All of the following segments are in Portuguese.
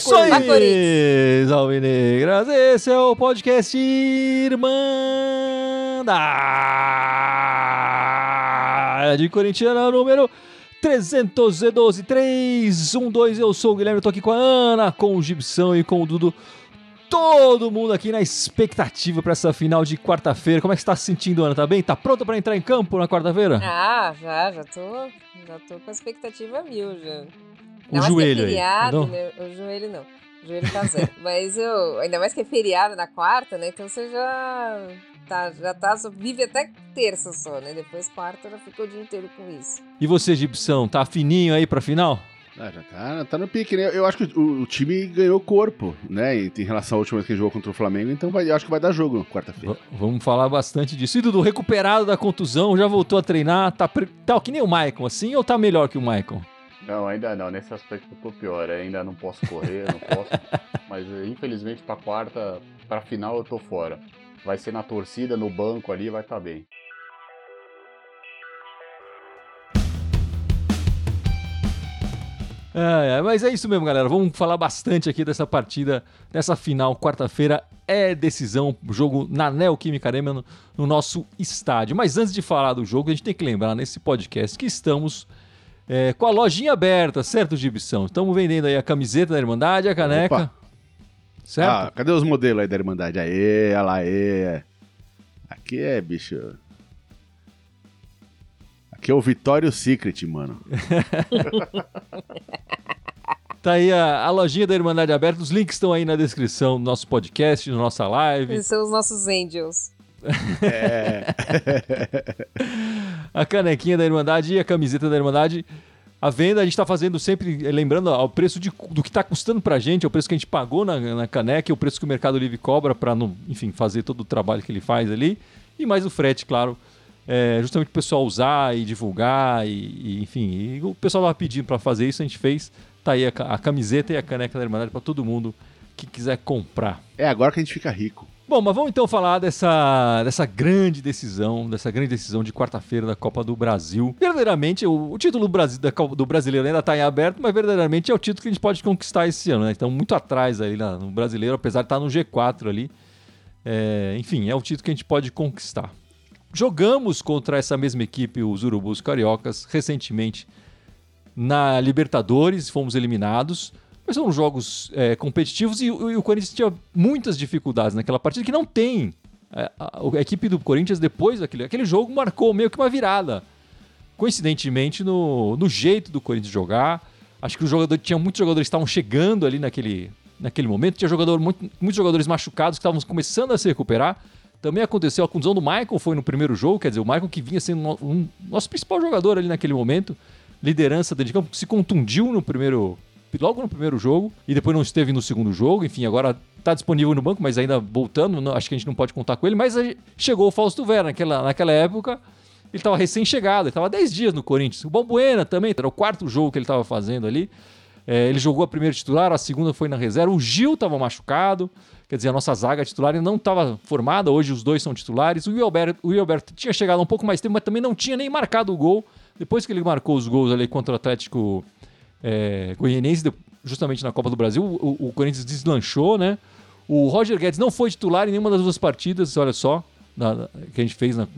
Saudações, Alvinegras! Esse é o podcast Irmã da de Corintiana número 312 312. Eu sou o Guilherme, tô aqui com a Ana, com o Gibson e com o Dudu. Todo mundo aqui na expectativa para essa final de quarta-feira. Como é que você tá se sentindo, Ana? Tá bem? Tá pronta para entrar em campo na quarta-feira? Ah, já, já tô, já tô com a expectativa mil já. O Ainda joelho é feriado, aí. Né? O joelho não. O joelho tá zero. Mas eu. Ainda mais que é feriado na quarta, né? Então você já. Tá, já tá. Vive até terça só, né? Depois quarta já ficou o dia inteiro com isso. E você, Gibson, tá fininho aí pra final? Ah, já tá, tá no pique, né? Eu acho que o, o, time ganhou corpo, né? Em relação à última vez que jogou contra o Flamengo, então vai, eu acho que vai dar jogo quarta-feira. Vamos falar bastante disso. E Dudu, recuperado da contusão, já voltou a treinar, tá, tá que nem o Maicon, assim, ou tá melhor que o Maicon? Não, ainda não. Nesse aspecto eu tô pior. Ainda não posso correr, não posso. Mas infelizmente pra quarta, pra final eu tô fora. Vai ser na torcida, no banco ali, vai estar tá bem. É, é, mas é isso mesmo, galera. Vamos falar bastante aqui dessa partida, dessa final, quarta-feira. É decisão, jogo na Neoquímica Arena, no, no nosso estádio. Mas antes de falar do jogo, a gente tem que lembrar nesse podcast que estamos é, com a lojinha aberta, certo, Gibson? Estamos vendendo aí a camiseta da Irmandade, a caneca. Opa. Certo? Ah, cadê os modelos aí da Irmandade? Aê, olha lá, aê. Aqui é, bicho. Aqui é o Vitório Secret, mano. Tá aí a, a, lojinha da Irmandade aberta. Os links estão aí na descrição do nosso podcast, na nossa live. Eles são os nossos angels. É. a canequinha da Irmandade e a camiseta da Irmandade. A venda a gente está fazendo sempre, lembrando o preço de, do que está custando para a gente, é o preço que a gente pagou na, na caneca, é o preço que o Mercado Livre cobra para, enfim, fazer todo o trabalho que ele faz ali. E mais o frete, claro, é, justamente o pessoal usar e divulgar, e, e enfim. E o pessoal estava pedindo para fazer isso, a gente fez. Tá aí a, a camiseta e a caneca da Irmandade para todo mundo que quiser comprar. É agora que a gente fica rico. Bom, mas vamos então falar dessa, dessa grande decisão, dessa grande decisão de quarta-feira da Copa do Brasil. Verdadeiramente, o, o título do, Brasil, da, do brasileiro ainda está em aberto, mas verdadeiramente é o título que a gente pode conquistar esse ano, né? Então, muito atrás aí no brasileiro, apesar de estar tá no G4 ali. É, enfim, é o título que a gente pode conquistar. Jogamos contra essa mesma equipe, os Urubus Cariocas, recentemente na Libertadores, fomos eliminados. Mas são jogos é, competitivos e, e, o Corinthians tinha muitas dificuldades naquela partida que não tem. É, a, a, equipe do Corinthians, depois daquele aquele jogo, marcou meio que uma virada. Coincidentemente, no, no jeito do Corinthians jogar. Acho que o jogador, tinha muitos jogadores que estavam chegando ali naquele, naquele momento. Tinha jogador, muito, muitos jogadores machucados que estavam começando a se recuperar. Também aconteceu a condição do Michael, foi no primeiro jogo, quer dizer, o Michael que vinha sendo um, nosso principal jogador ali naquele momento, liderança dentro de campo, se contundiu no primeiro, logo no primeiro jogo e depois não esteve no segundo jogo. Enfim, agora está disponível no banco, mas ainda voltando, não, acho que a gente não pode contar com ele. Mas chegou o Fausto Vera naquela, naquela época. Ele estava recém-chegado, ele estava 10 dias no Corinthians. O Balbuena também, era o quarto jogo que ele estava fazendo ali. É, ele jogou a primeira titular, a segunda foi na reserva. O Gil estava machucado, quer dizer, a nossa zaga titular não estava formada. Hoje os dois são titulares. O Wilberto, tinha chegado um pouco mais tempo, mas também não tinha nem marcado o gol. Depois que ele marcou os gols ali contra o Atlético é, Goianiense, justamente na Copa do Brasil, o, o, Corinthians deslanchou, né? O Roger Guedes não foi titular em nenhuma das duas partidas, olha só, na, que a gente fez na,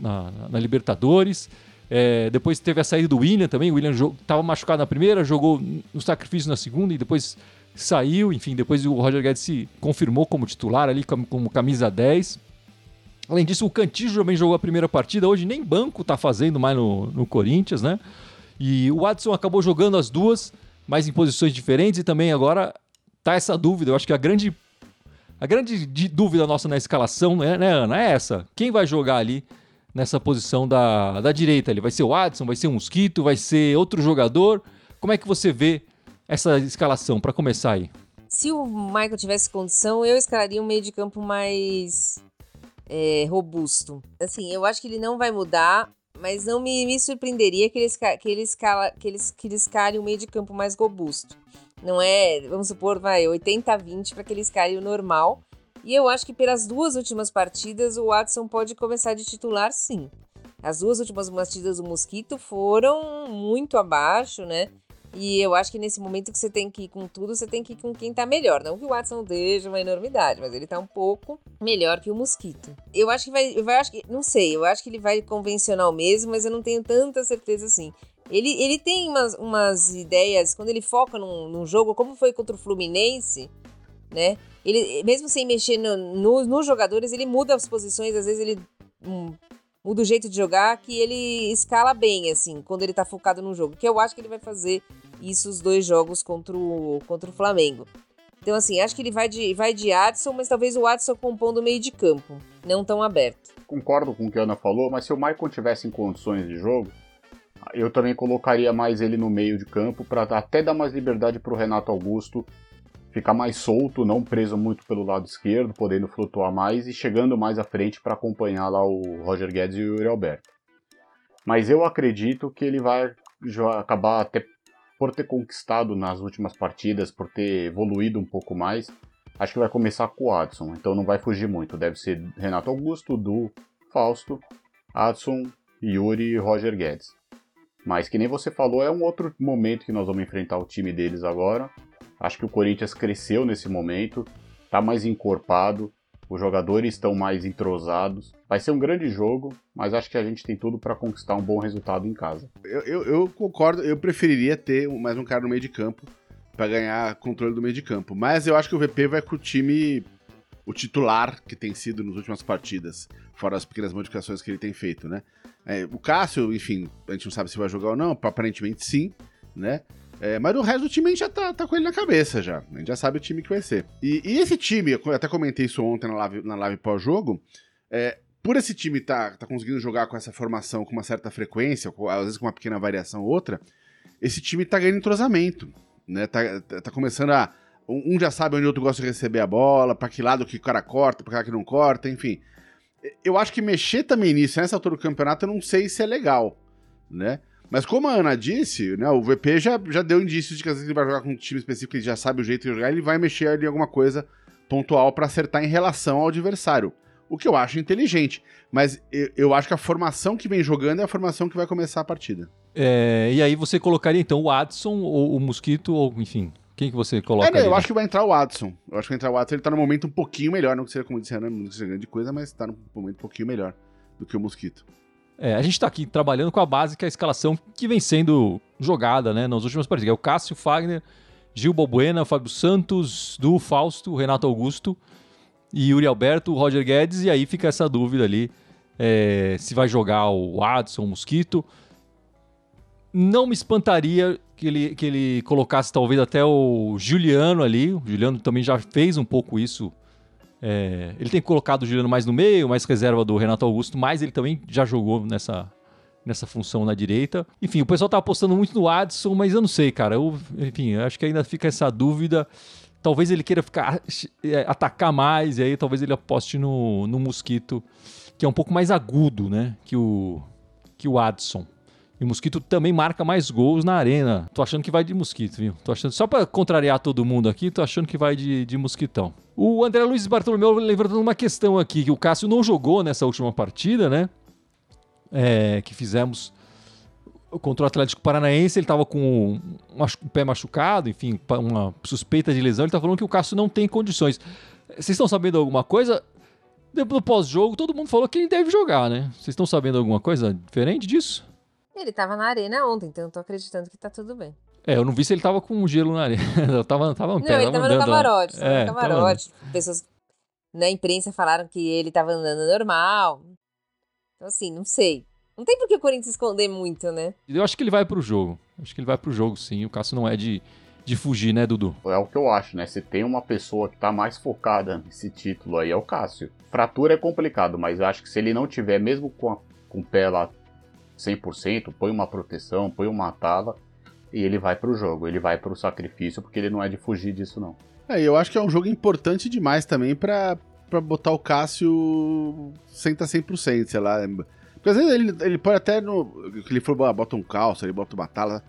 na Libertadores. É, depois teve a saída do William também. O William estava machucado na primeira, jogou no sacrifício na segunda e depois saiu. Enfim, depois o Roger Guedes se confirmou como titular ali, como, camisa 10. Além disso, o Cantillo também jogou a primeira partida. Hoje nem banco está fazendo mais no, no Corinthians, né? E o Watson acabou jogando as duas, mas em posições diferentes, e também agora tá essa dúvida. Eu acho que a grande, a grande dúvida nossa na escalação, né, né, Ana, é essa. Quem vai jogar ali nessa posição da, da direita? Ele vai ser o Watson, vai ser um Mosquito, vai ser outro jogador? Como é que você vê essa escalação para começar aí? Se o Michael tivesse condição, eu escalaria um meio de campo mais é, robusto. Assim, eu acho que ele não vai mudar mas não me, me surpreenderia que eles, que, eles cala, que, eles, que eles calem o meio de campo mais robusto. Não é, vamos supor, vai, 80 a 20 para que eles calem o normal. E eu acho que pelas duas últimas partidas o Watson pode começar de titular sim. As duas últimas partidas do Mosquito foram muito abaixo, né? E eu acho que nesse momento que você tem que ir com tudo, você tem que ir com quem tá melhor. Não que o Watson deixe uma enormidade, mas ele tá um pouco melhor que o Mosquito. Eu acho que vai. Eu acho que, não sei, eu acho que ele vai convencional mesmo, mas eu não tenho tanta certeza assim. Ele, ele tem umas, umas ideias, quando ele foca num, num jogo, como foi contra o Fluminense, né? Ele, mesmo sem mexer no, no, nos jogadores, ele muda as posições, às vezes ele um, muda o jeito de jogar, que ele escala bem, assim, quando ele tá focado no jogo. Que eu acho que ele vai fazer isso os dois jogos contra o, contra o Flamengo. Então, assim, acho que ele vai de, vai de Adson, mas talvez o Adson compondo o meio de campo, não tão aberto. Concordo com o que a Ana falou, mas se o Maicon tivesse em condições de jogo, eu também colocaria mais ele no meio de campo para até dar mais liberdade para o Renato Augusto ficar mais solto, não preso muito pelo lado esquerdo, podendo flutuar mais e chegando mais à frente para acompanhar lá o Roger Guedes e o Yuri Alberto. Mas eu acredito que ele vai acabar até por ter conquistado nas últimas partidas, por ter evoluído um pouco mais, acho que vai começar com o Adson, então não vai fugir muito. Deve ser Renato Augusto, Du, Fausto, Adson, Yuri e Roger Guedes. Mas que nem você falou, é um outro momento que nós vamos enfrentar o time deles agora. Acho que o Corinthians cresceu nesse momento, está mais encorpado, os jogadores estão mais entrosados. Vai ser um grande jogo, mas acho que a gente tem tudo para conquistar um bom resultado em casa. Eu, eu, eu, concordo, eu preferiria ter mais um cara no meio de campo para ganhar controle do meio de campo. Mas eu acho que o VP vai com o time, o titular que tem sido nas últimas partidas, fora as pequenas modificações que ele tem feito, né? É, o Cássio, enfim, a gente não sabe se vai jogar ou não, aparentemente sim, né? É, mas o resto do time a gente já tá, tá, com ele na cabeça já. A gente já sabe o time que vai ser. E, e esse time, eu até comentei isso ontem na live, na live pós-jogo, é, por esse time tá, tá conseguindo jogar com essa formação com uma certa frequência, às vezes com uma pequena variação ou outra, esse time tá ganhando entrosamento. Né? Tá, tá, tá começando a. Um já sabe onde o outro gosta de receber a bola, para que lado que o cara corta, para que lado que não corta, enfim. Eu acho que mexer também nisso, nessa altura do campeonato, eu não sei se é legal, né? Mas como a Ana disse, né, o VP já, já deu indícios de que às vezes ele vai jogar com um time específico, ele já sabe o jeito de jogar, ele vai mexer ali em alguma coisa pontual para acertar em relação ao adversário. O que eu acho inteligente. Mas eu, eu, acho que a formação que vem jogando é a formação que vai começar a partida. É, e aí você colocaria então o Adson ou o Mosquito, ou enfim, quem que você coloca? É, né, eu acho que vai entrar o Adson. Eu acho que vai entrar o Adson, ele tá no momento um pouquinho melhor, não que seja como disse, não, não seja grande coisa, mas tá no momento um pouquinho melhor do que o Mosquito. É, a gente está aqui trabalhando com a base que é a escalação que vem sendo jogada né, nas últimas partidas. É o Cássio Fagner, Gil Bobuena, Fábio Santos, Du Fausto, Renato Augusto e Yuri Alberto, Roger Guedes. E aí fica essa dúvida ali é, se vai jogar o Adson, o Mosquito. Não me espantaria que ele, que ele colocasse talvez até o Juliano ali. O Juliano também já fez um pouco isso é, ele tem colocado o Juliano mais no meio, mais reserva do Renato Augusto, mas ele também já jogou nessa, nessa função na direita. Enfim, o pessoal tá apostando muito no Adson, mas eu não sei, cara. Eu, enfim, acho que ainda fica essa dúvida. Talvez ele queira ficar é, atacar mais, e aí talvez ele aposte no, no Mosquito, que é um pouco mais agudo, né? Que o, que o Adson. E o Mosquito também marca mais gols na arena. Tô achando que vai de Mosquito, viu? Tô achando, só para contrariar todo mundo aqui, tô achando que vai de, de Mosquitão. O André Luiz Bartolomeu levantando uma questão aqui, que o Cássio não jogou nessa última partida, né? É, que fizemos contra o Atlético Paranaense, ele estava com um pé machucado, enfim, uma suspeita de lesão. Ele está falando que o Cássio não tem condições. Vocês estão sabendo alguma coisa? No pós-jogo, todo mundo falou que ele deve jogar, né? Vocês estão sabendo alguma coisa diferente disso? Ele tava na arena ontem, então eu tô acreditando que tá tudo bem. É, eu não vi se ele tava com gelo na arena. eu tava, tava no pé, Não, ele tava, tava no camarote. Tava é, no camarote. Tava... Pessoas na imprensa falaram que ele tava andando normal. Então, assim, não sei. Não tem por que o Corinthians esconder muito, né? Eu acho que ele vai pro jogo. Acho que ele vai pro jogo, sim. O Cássio não é de, de fugir, né, Dudu? É o que eu acho, né? Se tem uma pessoa que tá mais focada nesse título aí, é o Cássio. Fratura é complicado, mas acho que se ele não tiver, mesmo com, a, com o pé lá 100%, põe uma proteção, põe uma tala e ele vai pro jogo, ele vai pro sacrifício, porque ele não é de fugir disso, não. É, eu acho que é um jogo importante demais também pra, pra botar o Cássio sem estar 100%, sei lá. Porque às vezes ele, ele pode até no. Ele falou, ah, bota um calço, ele bota uma tala.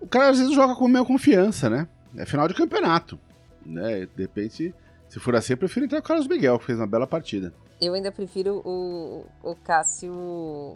O cara às vezes joga com meio confiança, né? É final de campeonato. Né? De repente, Se for assim, eu prefiro entrar com o Carlos Miguel, que fez uma bela partida. Eu ainda prefiro o, o Cássio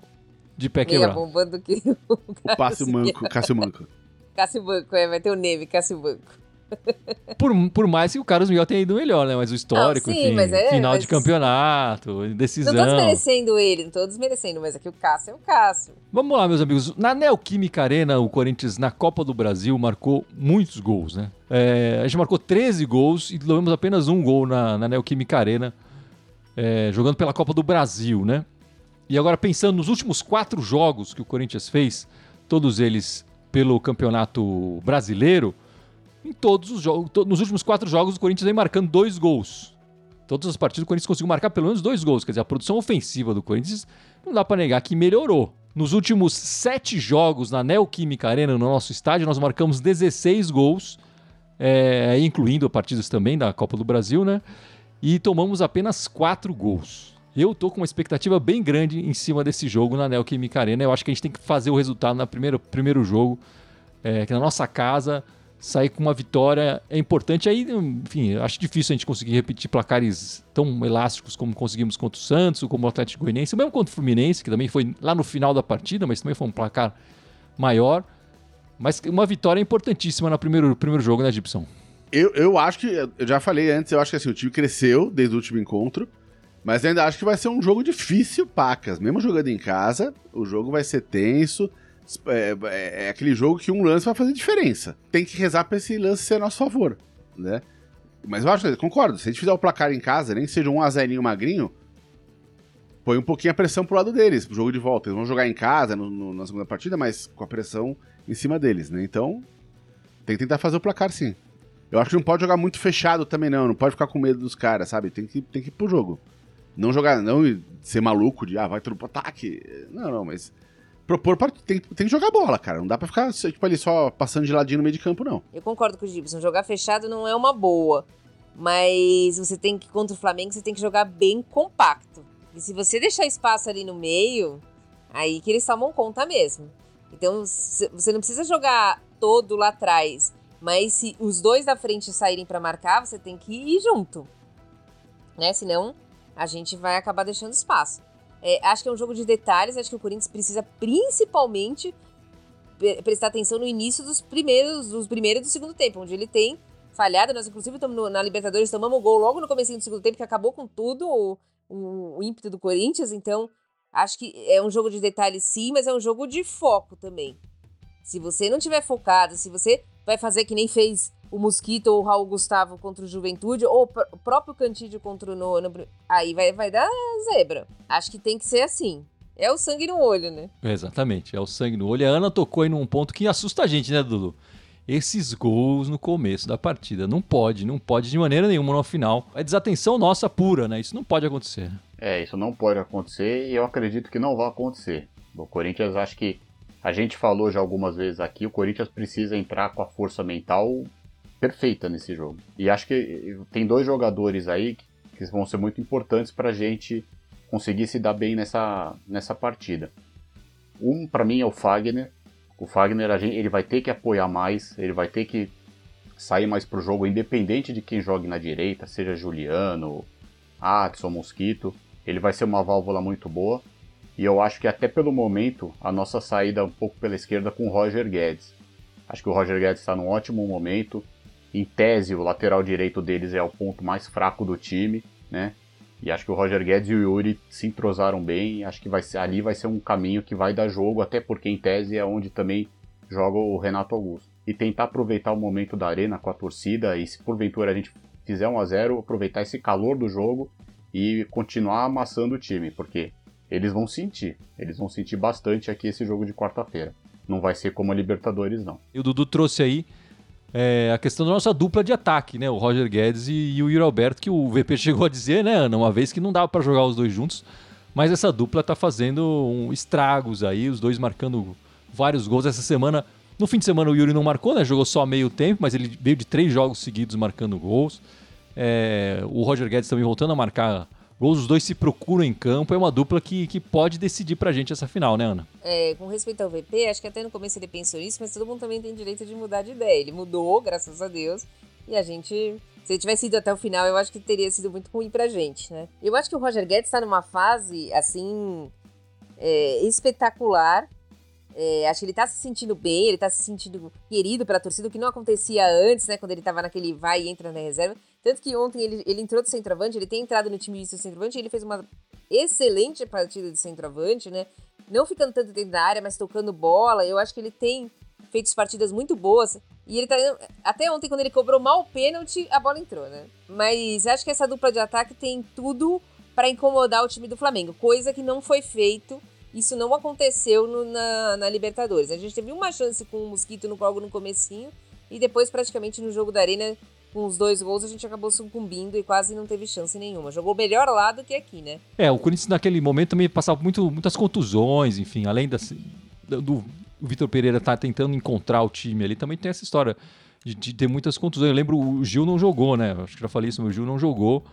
De pé meia quebrado. bomba do que o O Cássio Manco, Cássio Manco. Cássio Banco, é, vai ter o Neve, Cássio Banco. Por, por mais que o Carlos Miguel tenha ido melhor, né? Mas o histórico, sim, enfim, mas é- final mas- de campeonato, Não decisão. tô desmerecendo ele, não tô desmerecendo, mas aqui o Cássio é o Cássio. Vamos lá, meus amigos. Na Neoquímica Arena, o Corinthians, na Copa do Brasil, marcou muitos gols, né? É, a gente marcou 13 gols e levamos apenas um gol na, na Neoquímica Arena, é, jogando pela Copa do Brasil, né? E agora, pensando nos últimos quatro jogos que o Corinthians fez, todos eles pelo Campeonato Brasileiro, em todos os jogos, to- nos últimos quatro jogos, o Corinthians vem marcando dois gols. Todas as partidas o Corinthians conseguiu marcar pelo menos dois gols. Quer dizer, a produção ofensiva do Corinthians não dá pra negar que melhorou. Nos últimos sete jogos na Neoquímica Arena, no nosso estádio, nós marcamos 16 gols, é, incluindo partidas também da Copa do Brasil, né? E tomamos apenas quatro gols. Eu tô com uma expectativa bem grande em cima desse jogo na Neoquímica Arena. Eu acho que a gente tem que fazer o resultado no primeiro, primeiro jogo, é, que na nossa casa, sair com uma vitória é importante. Aí, enfim, acho difícil a gente conseguir repetir placares tão elásticos como conseguimos contra o Santos, como o Atlético Goianiense, mesmo contra o Fluminense, que também foi lá no final da partida, mas também foi um placar maior. Mas uma vitória importantíssima no primeiro, primeiro jogo, né, Gibson? Eu, eu acho que, eu já falei antes, eu acho que assim, o time cresceu desde o último encontro, mas ainda acho que vai ser um jogo difícil, pacas. Mesmo jogando em casa, o jogo vai ser tenso. É, é- é aquele jogo que um lance vai fazer diferença. Tem que rezar pra esse lance ser a nosso favor, né? Mas eu acho, concordo, se a gente fizer o placar em casa, nem que seja um a 0 magrinho, põe um pouquinho a pressão pro lado deles, pro jogo de volta. Eles vão jogar em casa no- no- na segunda partida, mas com a pressão em cima deles, né? Então, tem que tentar fazer o placar sim. Eu acho que não pode jogar muito fechado também, não. Não pode ficar com medo dos caras, sabe? Tem que, tem que ir pro jogo. Não jogar, não ser maluco de, ah, vai tudo pro ataque. Não, não, mas. Propor, tem, tem que jogar bola, cara. Não dá pra ficar, tipo, ali só passando de ladinho no meio de campo, não. Eu concordo com o Gibson, jogar fechado não é uma boa. Mas você tem que, contra o Flamengo, você tem que jogar bem compacto. E se você deixar espaço ali no meio, aí que eles tomam conta mesmo. Então, você não precisa jogar todo lá atrás. Mas se os dois da frente saírem pra marcar, você tem que ir junto. Né? Senão, a gente vai acabar deixando espaço. É, acho que é um jogo de detalhes. Acho que o Corinthians precisa principalmente pre- prestar atenção no início dos primeiros, dos primeiros e do segundo tempo, onde ele tem falhado. Nós, inclusive, tamo no- na Libertadores tomamos gol logo no começo do segundo tempo, que acabou com tudo o, o- o ímpeto do Corinthians. Então, acho que é um jogo de detalhes sim, mas é um jogo de foco também. Se você não tiver focado, se você vai fazer que nem fez o Mosquito ou o Raul Gustavo contra o Juventude, ou o pr- o próprio Cantídio contra o no, no- aí vai, vai dar zebra. Acho que tem que ser assim. É o sangue no olho, né? Exatamente, é o sangue no olho. E a Ana tocou aí num ponto que assusta a gente, né, Dudu? Esses gols no começo da partida. Não pode, não pode de maneira nenhuma no final. É desatenção nossa pura, né? Isso não pode acontecer. É, isso não pode acontecer e eu acredito que não vai acontecer. O Corinthians, acho que a gente falou já algumas vezes aqui, o Corinthians precisa entrar com a força mental perfeita nesse jogo. E acho que tem dois jogadores aí que vão ser muito importantes pra gente conseguir se dar bem nessa, nessa partida. Um, pra mim, é o Fagner. O Fagner, a ele vai ter que apoiar mais, ele vai ter que sair mais pro jogo, independente de quem jogue na direita, seja Juliano, Adson, Mosquito. Ele vai ser uma válvula muito boa. E eu acho que até pelo momento, a nossa saída um pouco pela esquerda com o Roger Guedes. Acho que o Roger Guedes está num ótimo momento. Em tese, o lateral direito deles é o ponto mais fraco do time, né? E acho que o Roger Guedes e o Yuri se entrosaram bem. Acho que vai ser, ali vai ser um caminho que vai dar jogo, até porque em tese é onde também joga o Renato Augusto. E tentar aproveitar o momento da arena com a torcida e se porventura a gente fizer 1 a 0 aproveitar esse calor do jogo e continuar amassando o time, porque eles vão sentir, eles vão sentir bastante aqui esse jogo de quarta-feira. Não vai ser como a Libertadores, não. E o Dudu trouxe aí é, a questão da nossa dupla de ataque, né? O Roger Guedes e, e o Yuri Alberto, que o VP chegou a dizer, né, Ana, uma vez que não dava para jogar os dois juntos, mas essa dupla tá fazendo um estragos aí, os dois marcando vários gols essa semana. No fim de semana o Yuri não marcou, né? Jogou só meio tempo, mas ele veio de três jogos seguidos marcando gols. É, o Roger Guedes também voltando a marcar gols, os dois se procuram em campo. É uma dupla que, que pode decidir pra gente essa final, né, Ana? É, com respeito ao VP, acho que até no começo ele pensou isso, mas todo mundo também tem direito de mudar de ideia. Ele mudou, graças a Deus, E a gente se ele tivesse ido até o final, eu acho que teria sido muito ruim pra gente, né? Eu acho que o Roger Guedes tá numa fase, assim, é, espetacular. É, acho que ele tá se sentindo bem, ele tá se sentindo querido pela torcida, o que não acontecia antes, né? Quando ele tava naquele vai e entra na reserva. Tanto que ontem ele, ele entrou de centroavante, ele tem entrado no time de centroavante, ele fez uma excelente partida de centroavante, né? Não ficando tanto dentro da área, mas tocando bola. Eu acho que ele tem feito partidas muito boas. E ele tá. Até ontem, quando ele cobrou mal o pênalti, a bola entrou, né? Mas acho que essa dupla de ataque tem tudo para incomodar o time do Flamengo, coisa que não foi feito. Isso não aconteceu no, na, na, Libertadores. A gente teve uma chance com o Mosquito no jogo no comecinho e depois praticamente no jogo da Arena com os dois gols a gente acabou sucumbindo e quase não teve chance nenhuma. Jogou melhor lá do que aqui, né? É, o Corinthians naquele momento também passava muito, muitas contusões, enfim, além das, do, Vitor Pereira tá tentando encontrar o time ali, também tem essa história de, de, ter muitas contusões. Eu lembro, o Gil não jogou, né? Acho que já falei isso, o Gil não jogou.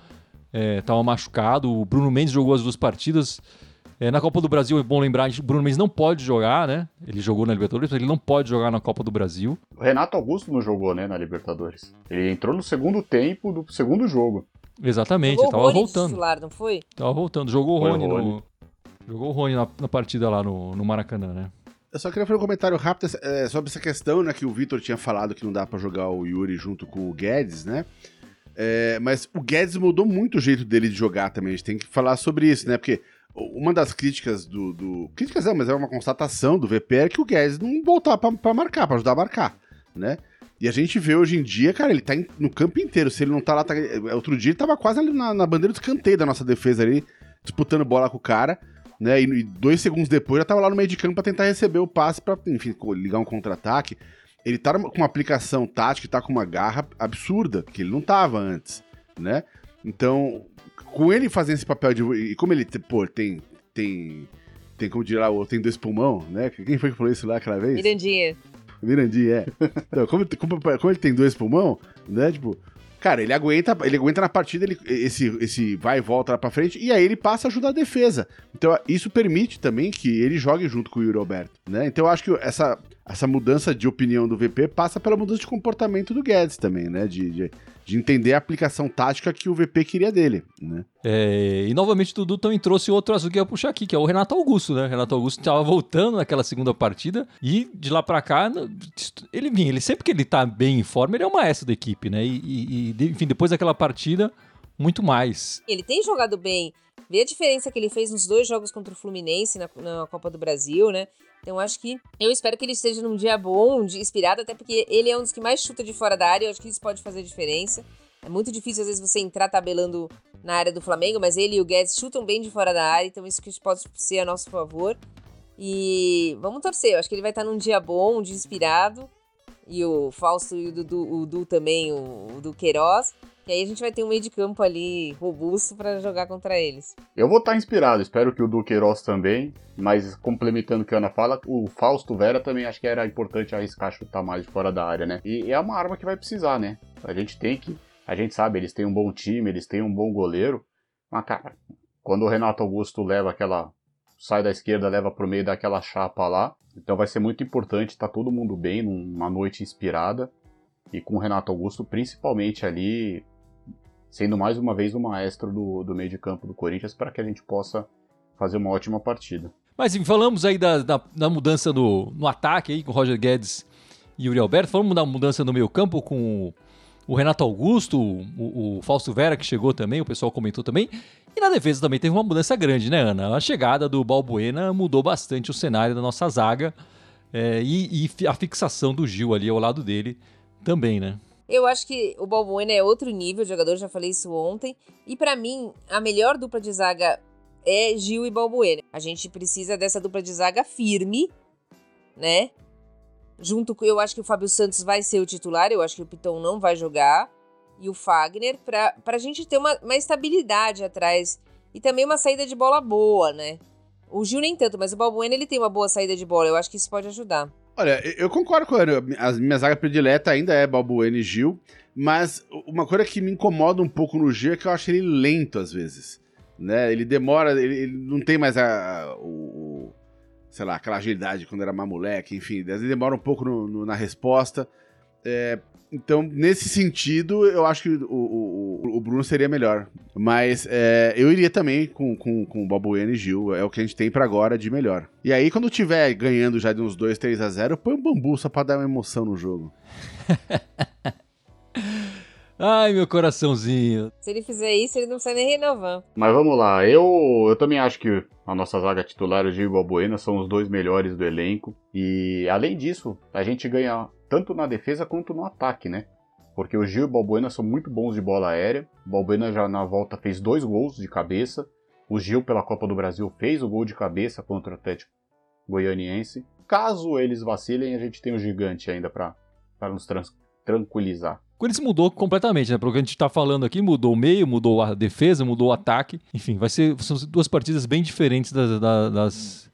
É, tava machucado. O Bruno Mendes jogou as duas partidas. É, na Copa do Brasil é bom lembrar, o Bruno Mendes não pode jogar, né? Ele jogou na Libertadores, mas ele não pode jogar na Copa do Brasil. O Renato Augusto não jogou, né, na Libertadores. Ele entrou no segundo tempo do segundo jogo. Exatamente, jogou tava voltando. Titular, não foi? Tava voltando, jogou o Rony, Rony. No, jogou o Rony na, na partida lá no, no Maracanã, né? Eu só queria fazer um comentário rápido é, sobre essa questão, né, que o Vitor tinha falado que não dá para jogar o Yuri junto com o Guedes, né? É, mas o Guedes mudou muito o jeito dele de jogar também. A gente tem que falar sobre isso, né? Porque uma das críticas do. do... Críticas não, mas é uma constatação do VP é que o Guedes não voltava para marcar, para ajudar a marcar, né? E a gente vê hoje em dia, cara, ele tá no campo inteiro. Se ele não tá lá. Tá... Outro dia ele tava quase ali na, na bandeira do escanteio da nossa defesa ali, disputando bola com o cara né? E, dois segundos depois já tava lá no meio de campo para tentar receber o passe para, enfim, ligar um contra-ataque. Ele tá com uma aplicação tática, tá com uma garra absurda, que ele não tava antes, né? Então, com ele fazendo esse papel de. E como ele, pô, tem. tem tem como dizer lá, tem dois pulmão, né? Quem foi que falou isso lá aquela vez? Mirandinha. Mirandinha, é. Então, como, como, como ele tem dois pulmão, né? Tipo, Cara, ele aguenta, ele aguenta na partida ele, esse, esse vai e volta lá pra frente, e aí ele passa a ajudar a defesa. Então isso permite também que ele jogue junto com o Yuri Alberto, né? Então eu acho que essa, essa mudança de opinião do VP passa pela mudança de comportamento do Guedes também, né? De, de, de entender a aplicação tática que o VP queria dele, né? É, e novamente o Dudu também trouxe outro azul que ia puxar aqui, que é o Renato Augusto, né? Renato Augusto estava voltando naquela segunda partida e de lá para cá ele vinha, ele sempre que ele tá bem em forma, ele é o maestro da equipe, né? E, e enfim, depois daquela partida, muito mais. Ele tem jogado bem. Vê a diferença que ele fez nos dois jogos contra o Fluminense na, na Copa do Brasil, né? Então acho que eu espero que ele esteja num dia bom, um dia inspirado, até porque ele é um dos que mais chuta de fora da área, eu acho que isso pode fazer diferença. É muito difícil às vezes você entrar tabelando na área do Flamengo, mas ele e o Guedes chutam bem de fora da área, então isso que pode ser a nosso favor. E vamos torcer, eu acho que ele vai estar num dia bom, um dia inspirado. E o Fausto e o Dudu, o Du também, o, o Du Queiroz. E aí a gente vai ter um meio de campo ali robusto para jogar contra eles. Eu vou estar tá inspirado, espero que o Duqueiroz também, mas complementando o que a Ana fala, o Fausto Vera também acho que era importante arriscar chutar mais de fora da área, né? E é uma arma que vai precisar, né? A gente tem que. A gente sabe, eles têm um bom time, eles têm um bom goleiro, mas, cara, quando o Renato Augusto leva aquela. sai da esquerda, leva pro meio daquela chapa lá, então vai ser muito importante estar tá todo mundo bem numa noite inspirada. E com o Renato Augusto, principalmente ali, sendo mais uma vez o maestro do, do meio de campo do Corinthians para que a gente possa fazer uma ótima partida. Mas enfim, falamos aí da, da, da, mudança no, no ataque aí com o Roger Guedes e Yuri Alberto. Falamos da mudança no meio campo com o, Renato Augusto, o, o, Fausto Vera que chegou também, o pessoal comentou também. E na defesa também teve uma mudança grande, né, Ana? A chegada do Balbuena mudou bastante o cenário da nossa zaga é, e, e a fixação do Gil ali ao lado dele também, né? Eu acho que o Balbuena é outro nível de jogador, já falei isso ontem. E para mim, a melhor dupla de zaga é Gil e Balbuena. A gente precisa dessa dupla de zaga firme, né? Junto com, eu acho que o Fábio Santos vai ser o titular, eu acho que o Piton não vai jogar. E o Fagner, pra, pra gente ter uma, uma estabilidade atrás. E também uma saída de bola boa, né? O Gil nem tanto, mas o Balbuena ele tem uma boa saída de bola. Eu acho que isso pode ajudar. Olha, eu concordo com ele. A minha zaga predileta ainda é Balbuena e Gil, mas uma coisa que me incomoda um pouco no Gil é que eu acho ele lento às vezes. Né? Ele demora, ele, ele não tem mais a, o, sei lá, aquela agilidade quando era mais moleque, enfim, às vezes demora um pouco no, no, na resposta. É, Então, nesse sentido, eu acho que o, o, o Bruno seria melhor. Mas é, eu iria também com, com, com o Balbuena e Gil. É o que a gente tem para agora de melhor. E aí, quando tiver ganhando já de uns 2, 3 a 0 põe um bambu só pra dar uma emoção no jogo. Ai, meu coraçãozinho. Se ele fizer isso, ele não precisa nem renovar. Mas vamos lá, eu, eu também acho que a nossa zaga titular, o Gil e o Balbuena, são os dois melhores do elenco. E além disso, a gente ganha tanto na defesa quanto no ataque, né? Porque o Gil e o Balbuena são muito bons de bola aérea. O Balbuena já na volta fez dois gols de cabeça. O Gil, pela Copa do Brasil, fez o gol de cabeça contra o Atlético Goianiense. Caso eles vacilem, a gente tem o gigante ainda para nos tranquilizar. Corinthians mudou completamente, né? Pelo que a gente tá falando aqui, mudou o meio, mudou a defesa, mudou o ataque. Enfim, vai ser são duas partidas bem diferentes das, das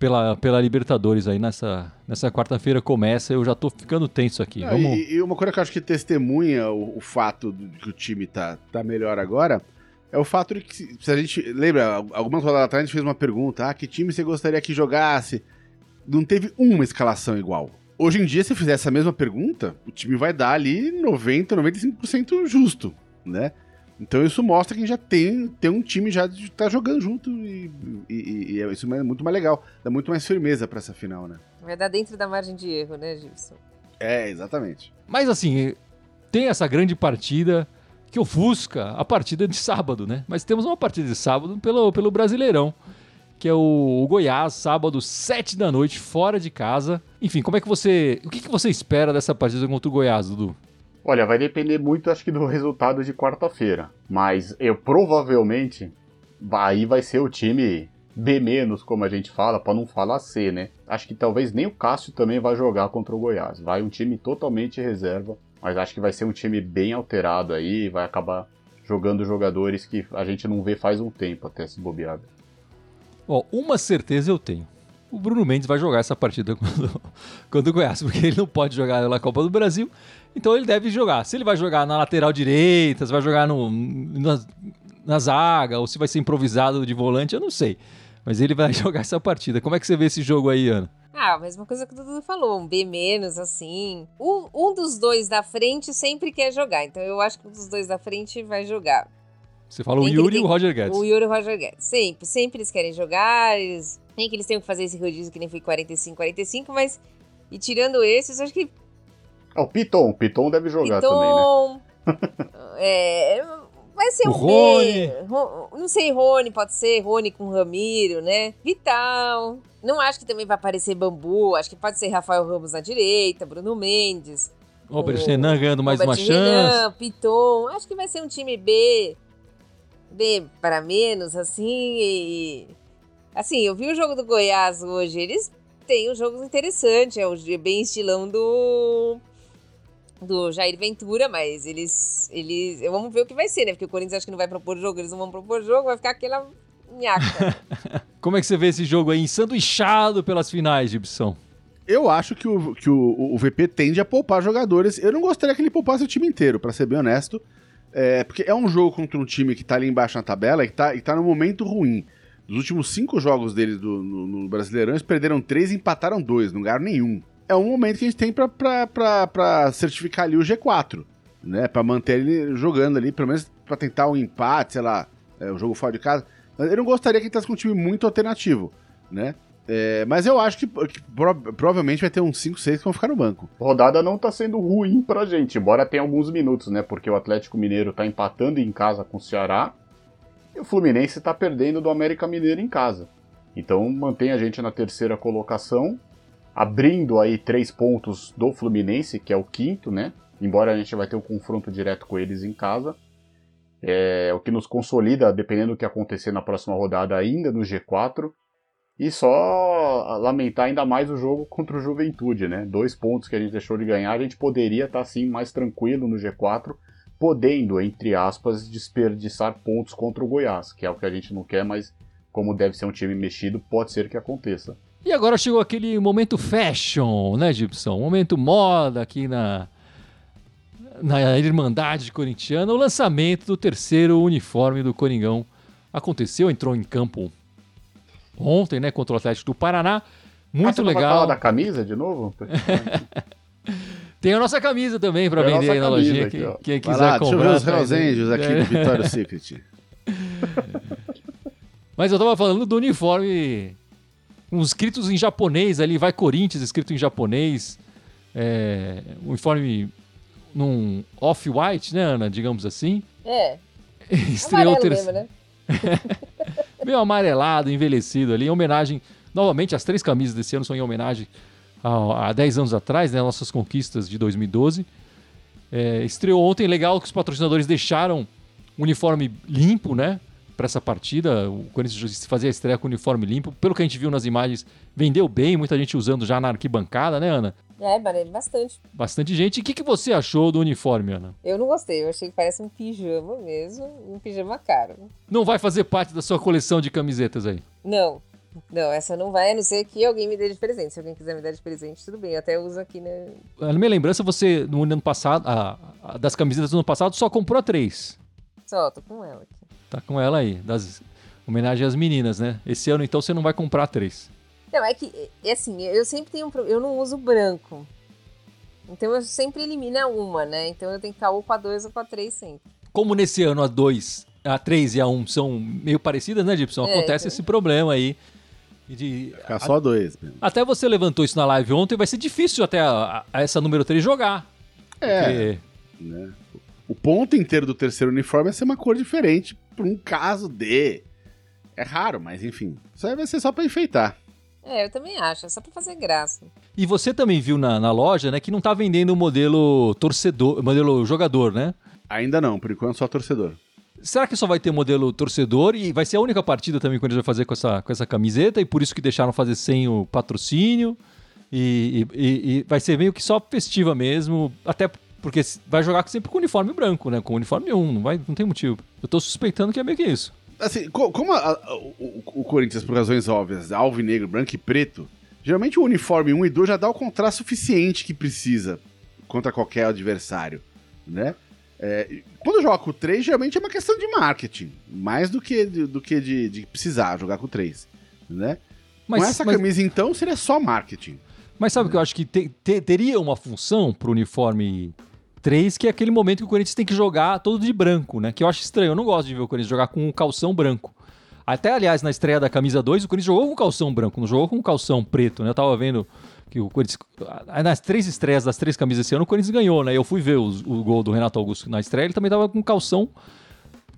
pela, pela Libertadores aí nessa, nessa quarta-feira começa. Eu já tô ficando tenso aqui. Vamos... E, e, uma coisa que eu acho que testemunha o, o, fato de que o time tá, tá melhor agora é o fato de que, se a gente. Lembra, algumas rodadas atrás a gente fez uma pergunta: ah, que time você gostaria que jogasse? Não teve uma escalação igual. Hoje em dia, se fizer essa mesma pergunta, o time vai dar ali 90, 95% justo, né? Então isso mostra que já tem, tem um time já de tá jogando junto e, e, e é isso é muito mais legal, dá muito mais firmeza para essa final, né? Vai dar dentro da margem de erro, né, Gilson? É, exatamente. Mas assim, tem essa grande partida que ofusca a partida de sábado, né? Mas temos uma partida de sábado pelo, pelo Brasileirão que é o, Goiás, sábado, 7 da noite, fora de casa. Enfim, como é que você. O que, que você espera dessa partida contra o Goiás, Dudu? Olha, vai depender muito, acho que, do resultado de quarta-feira. Mas eu provavelmente. Aí vai ser o time B-, como a gente fala, para não falar C, né? Acho que talvez nem o Cássio também vai jogar contra o Goiás. Vai um time totalmente reserva, mas acho que vai ser um time bem alterado aí, vai acabar jogando jogadores que a gente não vê faz um tempo até se bobear. Ó, uma certeza eu tenho. O Bruno Mendes vai jogar essa partida quando, quando o Goiás, porque ele não pode jogar na Copa do Brasil, então ele deve jogar. Se ele vai jogar na lateral direita, se vai jogar no, na, na zaga, ou se vai ser improvisado de volante, eu não sei. Mas ele vai jogar essa partida. Como é que você vê esse jogo aí, Ana? Ah, a mesma coisa que o Dudu falou, um B menos, assim. Um, um dos dois da frente sempre quer jogar, então eu acho que um dos dois da frente vai jogar. Você fala o Yuri e o Roger Guedes. O Yuri e o Roger Guedes. Sempre. Sempre eles querem jogar. Eles... Nem que eles tenham que fazer esse rodízio que nem foi 45, 45, mas. E tirando esses, acho que. Ah, o Piton. O Piton deve jogar Piton, também, né? é. Vai ser o um Rony. B. Não sei, Rony, pode ser Rony com Ramiro, né? Vital. Não acho que também vai aparecer Bambu. Acho que pode ser Rafael Ramos na direita, Bruno Mendes. Robert Renan ganhando mais Robert uma Renan, chance. Piton. Acho que vai ser um time B B para menos, assim, e... Assim, eu vi o jogo do Goiás hoje, eles têm um jogo interessante, é um bem estilão do do Jair Ventura, mas eles eles vamos ver o que vai ser, né? Porque o Corinthians acho que não vai propor jogo, eles não vão propor jogo, vai ficar aquela nhaca. Como é que você vê esse jogo aí ensanduichado pelas finais, Gibson? Eu acho que, o, que o, o VP tende a poupar jogadores. Eu não gostaria que ele poupasse o time inteiro, para ser bem honesto. É, porque é um jogo contra um time que tá ali embaixo na tabela e que tá, e tá no momento ruim. Dos últimos cinco jogos deles do, no, no Brasileirão, eles perderam três e empataram dois, não ganharam nenhum. É um momento que a gente tem pra, pra, pra, pra certificar ali o G4, né? Pra manter ele jogando ali, pelo menos pra tentar um empate, sei lá, é, o jogo fora de casa. Eu não gostaria que ele tivesse com um time muito alternativo, né? É, mas eu acho que, que pro, provavelmente vai ter uns 5, 6 que vão ficar no banco. Rodada não tá sendo ruim pra gente, embora tenha alguns minutos, né? Porque o Atlético Mineiro tá empatando em casa com o Ceará e o Fluminense tá perdendo do América Mineiro em casa. Então mantém a gente na terceira colocação, abrindo aí três pontos do Fluminense, que é o quinto, né? Embora a gente vai ter um confronto direto com eles em casa. É, o que nos consolida, dependendo do que acontecer na próxima rodada, ainda no G4. E só lamentar ainda mais o jogo contra o Juventude, né? Dois pontos que a gente deixou de ganhar, a gente poderia estar tá, assim mais tranquilo no G4, podendo, entre aspas, desperdiçar pontos contra o Goiás, que é o que a gente não quer, mas como deve ser um time mexido, pode ser que aconteça. E agora chegou aquele momento fashion, né, Gibson? Momento moda aqui na, na Irmandade Corintiana, o lançamento do terceiro uniforme do Coringão aconteceu, entrou em campo ontem, né, contra o Atlético do Paraná. Muito ah, legal. Falar da camisa de novo? Tem a nossa camisa também pra Tem a vender aí na lojinha. aqui, Quem, quem quiser lá, deixa eu ver comprar. os tá. Hells Angels aqui É. do Victoria's Secret. Mas eu tava falando do uniforme. Uns escritos em japonês ali, vai Corinthians escrito em japonês. É, uniforme num off-white, né, Ana? Digamos assim. É, Estreou amarelo ter... mesmo, né? Meio amarelado, envelhecido ali, em homenagem. Novamente, as três camisas desse ano são em homenagem a 10 anos atrás, né? Nossas conquistas de 2012. É, estreou ontem, legal que os patrocinadores deixaram o uniforme limpo, né? Para essa partida. O Corinthians fazia a estreia com o uniforme limpo. Pelo que a gente viu nas imagens, vendeu bem, muita gente usando já na arquibancada, né, Ana? É, bastante. Bastante gente. E o que, que você achou do uniforme, Ana? Eu não gostei, eu achei que parece um pijama mesmo, um pijama caro. Não vai fazer parte da sua coleção de camisetas aí? Não, não, essa não vai, a não ser que alguém me dê de presente. Se alguém quiser me dar de presente, tudo bem, eu até uso aqui, né? Na minha lembrança, você, no ano passado, a- a- das camisetas do ano passado, só comprou a três. Só, tô com ela aqui. Tá com ela aí, das homenagem às meninas, né? Esse ano, então, você não vai comprar a três. Não, é que, é assim, eu sempre tenho um Eu não uso branco. Então eu sempre elimino uma, né? Então eu tenho que ficar ou com a 2 ou com a 3 sempre. Como nesse ano a dois, a três e a um são meio parecidas, né, Gibson? É, Acontece então. esse problema aí. De, Ficar só dois. mesmo. até você levantou isso na live ontem, vai ser difícil até a, a essa número 3 jogar. É, Porque né? O ponto inteiro do terceiro uniforme é ser uma cor diferente por um caso de. É raro, mas enfim. Isso aí vai ser só pra enfeitar. É, eu também acho, é só pra fazer graça. E você também viu na, na loja, né, que não tá vendendo o modelo torcedor, modelo jogador, né? Ainda não, por enquanto só torcedor. Será que só vai ter modelo torcedor e vai ser a única partida também que a gente vai fazer com essa, com essa camiseta e por isso que deixaram fazer sem o patrocínio e, e- e- e vai ser meio que só festiva mesmo, até porque vai jogar sempre com uniforme branco, né? Com uniforme 1, não, vai, não tem motivo. Eu tô suspeitando que é meio que isso. Assim, co- como a- a- o, o Corinthians, por razões óbvias, alvinegro, branco e preto, geralmente o uniforme 1 e 2 já dá o contraste suficiente que precisa contra qualquer adversário, né? É, quando joga com o 3, geralmente é uma questão de marketing, mais do que, de- do que de, de precisar jogar com o 3, né? Mas, com essa mas, camisa, então, seria só marketing. mas sabe o que eu acho que te- te- teria uma função pro uniforme 3, que é aquele momento que o Corinthians tem que jogar todo de branco, né? Que eu acho estranho. Eu não gosto de ver o Corinthians jogar com um calção branco. Até, aliás, na estreia da camisa 2, o Corinthians jogou com calção branco, não jogou com calção preto, né? Eu tava vendo que o Corinthians. ah, Nas três estreias das três camisas esse ano, o Corinthians ganhou, né? Eu fui ver os- o, gol do Renato Augusto na estreia, ele também tava com calção.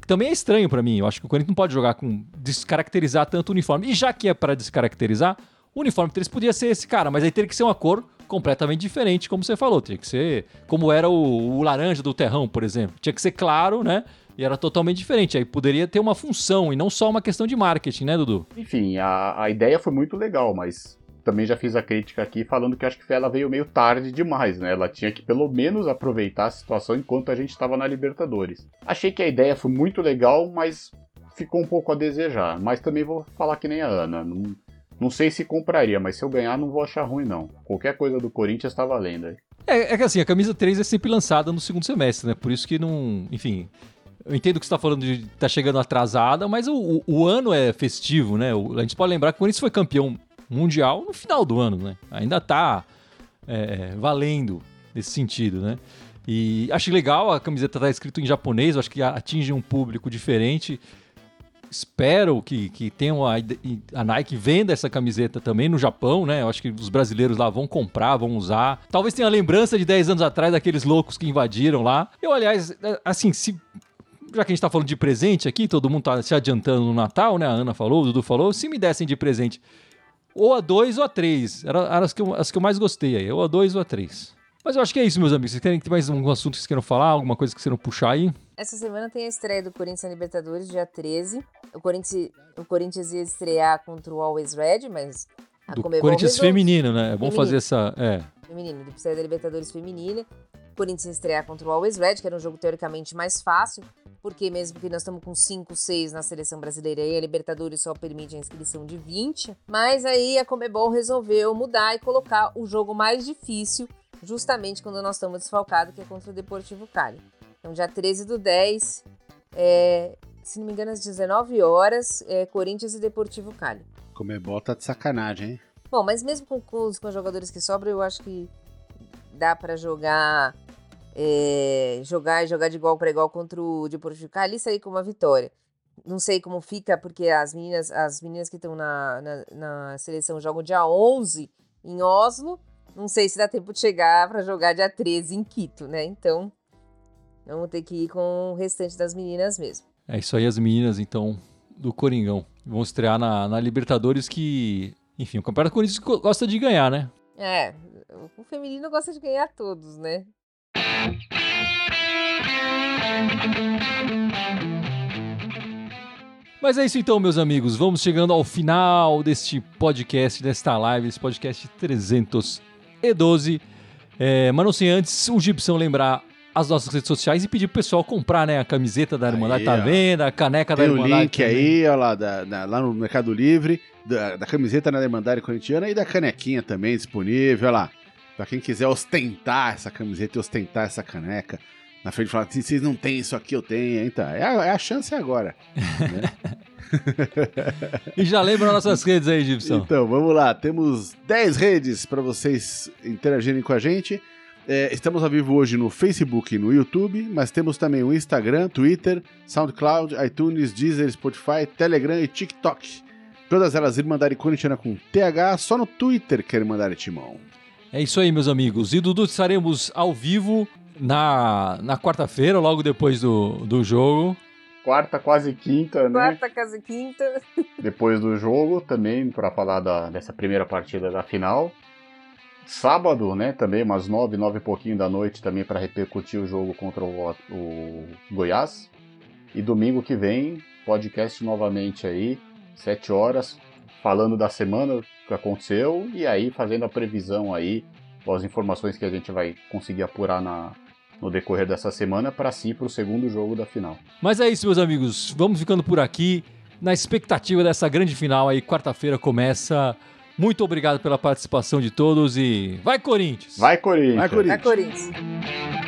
Também é estranho pra mim. Eu acho que o Corinthians não pode jogar com. descaracterizar tanto o uniforme. E já que é pra descaracterizar, o uniforme 3 podia ser esse cara, mas aí teria que ser uma cor completamente diferente, como você falou. Tinha que ser como era o, o laranja do terrão, por exemplo. Tinha que ser claro, né? E era totalmente diferente. Aí poderia ter uma função e não só uma questão de marketing, né, Dudu? Enfim, a, a ideia foi muito legal, mas também já fiz a crítica aqui falando que acho que ela veio meio tarde demais, né? Ela tinha que pelo menos aproveitar a situação enquanto a gente estava na Libertadores. Achei que a ideia foi muito legal, mas ficou um pouco a desejar. Mas também vou falar que nem a Ana. Não, não sei se compraria, mas se eu ganhar não vou achar ruim não. Qualquer coisa do Corinthians tá valendo aí. É, é que assim, a camisa 3 é sempre lançada no segundo semestre, né? Por isso que não. Enfim. Eu entendo que você está falando de tá chegando atrasada, mas o, o- o ano é festivo, né? O- a gente pode lembrar que o Corinthians foi campeão mundial no final do ano, né? Ainda tá é, valendo nesse sentido, né? E acho legal, a camiseta tá escrito em japonês, acho que atinge um público diferente. Espero que, que tenham a, a Nike venda essa camiseta também no Japão, né? Eu acho que os brasileiros lá vão comprar, vão usar. Talvez tenha a lembrança de 10 anos atrás daqueles loucos que invadiram lá. Eu, aliás, é, assim, se. Já que a gente tá falando de presente aqui, todo mundo tá se adiantando no Natal, né? A Ana falou, o Dudu falou. Se me dessem de presente ou a 2 ou a 3. Eram era as, que as que eu mais gostei aí, ou a 2 ou a 3. Mas eu acho que é isso, meus amigos. Vocês querem tem mais algum assunto que vocês queiram falar? Alguma coisa que vocês queiram puxar aí? Essa semana tem a estreia do Corinthians na Libertadores, dia 13. O Corinthians, o Corinthians ia estrear contra o Always Red, mas a Do Comebol Corinthians resolve- feminino, né? É bom fazer essa. É. feminino, do estreia da Libertadores feminina. O Corinthians ia estrear contra o Always Red, que era um jogo teoricamente mais fácil, porque mesmo que nós estamos com 5, 6 na seleção brasileira e a Libertadores só permite a inscrição de 20, mas aí a Comebol resolveu mudar e colocar o jogo mais difícil, justamente quando nós estamos desfalcados, que é contra o Deportivo Cali. Então, dia 13 do 10, é, se não me engano, às 19 horas, é Corinthians e Deportivo Cali. Comebol tá de sacanagem, hein? Bom, mas mesmo com, com os, com os jogadores que sobram, eu acho que dá para jogar, é, jogar e jogar de igual para igual contra o Deportivo Cali e sair com uma vitória. Não sei como fica, porque as meninas, as meninas que estão na, na, na seleção jogam dia 11 em Oslo. Não sei se dá tempo de chegar para jogar dia 13 em Quito, né? Então, vamos ter que ir com o restante das meninas mesmo. É isso aí, as meninas, então, do Coringão. Vão estrear na, na Libertadores que, enfim, o Campeonato Corinthians gosta de ganhar, né? É, o feminino gosta de ganhar todos, né? Mas é isso então, meus amigos. Vamos chegando ao final deste podcast, desta live, desse podcast 312. É, mas não sei antes, o Gibson lembrar as nossas redes sociais e pedir pro pessoal comprar, né? A camiseta da Irmandade tá vendo, a caneca Tem da o Irmandade. link também. aí, ó lá, da- da- lá no Mercado Livre, da, da camiseta na Irmandade Corintiana e da canequinha também disponível, ó lá. Pra quem quiser ostentar essa camiseta e ostentar essa caneca. Na frente falar, se vocês não têm isso aqui, eu tenho. Então, é a, é a chance agora. E já lembra nossas redes aí, Gibson. Então, vamos lá. Temos 10 redes para vocês interagirem com a gente. É, estamos ao vivo hoje no Facebook e no YouTube, mas temos também o Instagram, Twitter, SoundCloud, iTunes, Deezer, Spotify, Telegram e TikTok. Todas elas Irmandade Corintiana com TH, só no Twitter que é Irmandade Timão. É isso aí, meus amigos. E Dudu, estaremos ao vivo na, na quarta-feira, logo depois do, do jogo. Quarta, quase quinta, né? Quarta, casa quinta. Depois do jogo também, para falar da- dessa primeira partida da final. Sábado, né, também, umas nove, nove e pouquinho da noite também para repercutir o jogo contra o, o Goiás. E domingo que vem, podcast novamente aí, sete horas, falando da semana que aconteceu e aí fazendo a previsão aí, as informações que a gente vai conseguir apurar na, no decorrer dessa semana para si para o segundo jogo da final. Mas é isso, meus amigos. Vamos ficando por aqui. Na expectativa dessa grande final aí, quarta-feira começa. Muito obrigado pela participação de todos e vai Corinthians! Vai, Corinthians! Vai, Corinthians! Da Corinthians.